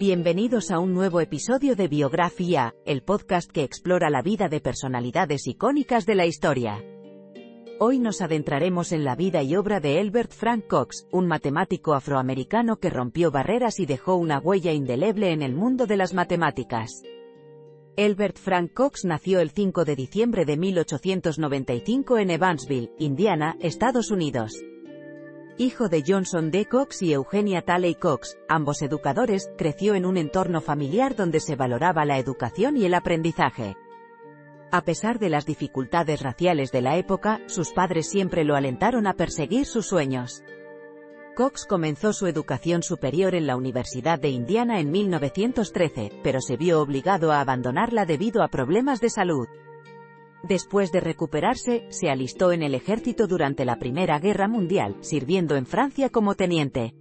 Bienvenidos a un nuevo episodio de Biografía, el podcast que explora la vida de personalidades icónicas de la historia. Hoy nos adentraremos en la vida y obra de Elbert Frank Cox, un matemático afroamericano que rompió barreras y dejó una huella indeleble en el mundo de las matemáticas. Elbert Frank Cox nació el 5 de diciembre de 1895 en Evansville, Indiana, Estados Unidos hijo de Johnson D. Cox y Eugenia Talley Cox, ambos educadores, creció en un entorno familiar donde se valoraba la educación y el aprendizaje. A pesar de las dificultades raciales de la época, sus padres siempre lo alentaron a perseguir sus sueños. Cox comenzó su educación superior en la Universidad de Indiana en 1913, pero se vio obligado a abandonarla debido a problemas de salud. Después de recuperarse, se alistó en el ejército durante la Primera Guerra Mundial, sirviendo en Francia como teniente.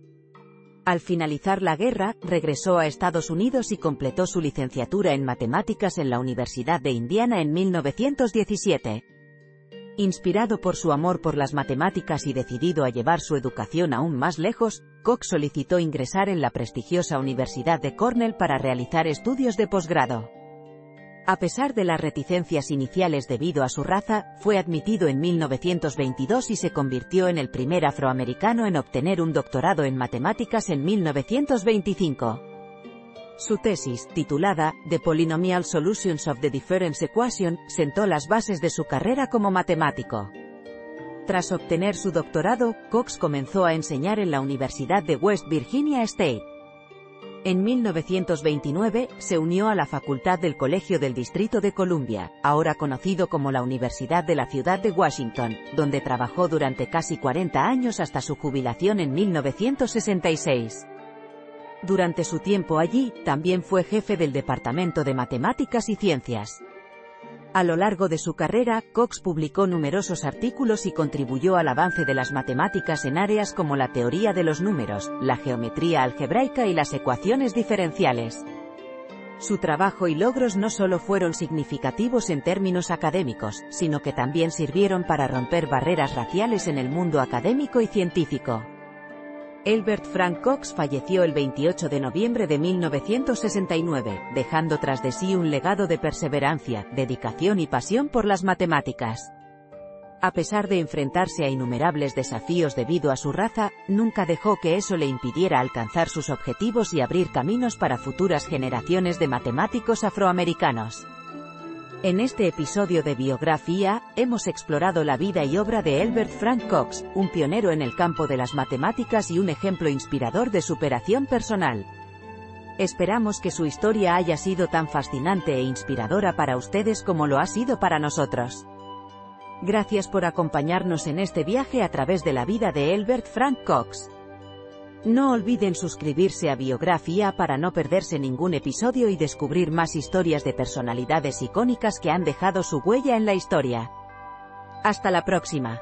Al finalizar la guerra, regresó a Estados Unidos y completó su licenciatura en matemáticas en la Universidad de Indiana en 1917. Inspirado por su amor por las matemáticas y decidido a llevar su educación aún más lejos, Cox solicitó ingresar en la prestigiosa Universidad de Cornell para realizar estudios de posgrado. A pesar de las reticencias iniciales debido a su raza, fue admitido en 1922 y se convirtió en el primer afroamericano en obtener un doctorado en matemáticas en 1925. Su tesis, titulada The Polynomial Solutions of the Difference Equation, sentó las bases de su carrera como matemático. Tras obtener su doctorado, Cox comenzó a enseñar en la Universidad de West Virginia State. En 1929, se unió a la Facultad del Colegio del Distrito de Columbia, ahora conocido como la Universidad de la Ciudad de Washington, donde trabajó durante casi 40 años hasta su jubilación en 1966. Durante su tiempo allí, también fue jefe del Departamento de Matemáticas y Ciencias. A lo largo de su carrera, Cox publicó numerosos artículos y contribuyó al avance de las matemáticas en áreas como la teoría de los números, la geometría algebraica y las ecuaciones diferenciales. Su trabajo y logros no solo fueron significativos en términos académicos, sino que también sirvieron para romper barreras raciales en el mundo académico y científico. Elbert Frank Cox falleció el 28 de noviembre de 1969, dejando tras de sí un legado de perseverancia, dedicación y pasión por las matemáticas. A pesar de enfrentarse a innumerables desafíos debido a su raza, nunca dejó que eso le impidiera alcanzar sus objetivos y abrir caminos para futuras generaciones de matemáticos afroamericanos. En este episodio de Biografía, hemos explorado la vida y obra de Elbert Frank Cox, un pionero en el campo de las matemáticas y un ejemplo inspirador de superación personal. Esperamos que su historia haya sido tan fascinante e inspiradora para ustedes como lo ha sido para nosotros. Gracias por acompañarnos en este viaje a través de la vida de Elbert Frank Cox. No olviden suscribirse a Biografía para no perderse ningún episodio y descubrir más historias de personalidades icónicas que han dejado su huella en la historia. Hasta la próxima.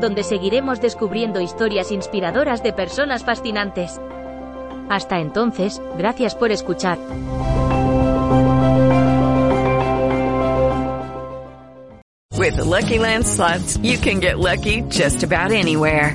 donde seguiremos descubriendo historias inspiradoras de personas fascinantes. Hasta entonces, gracias por escuchar. With Lucky you can get lucky just about anywhere.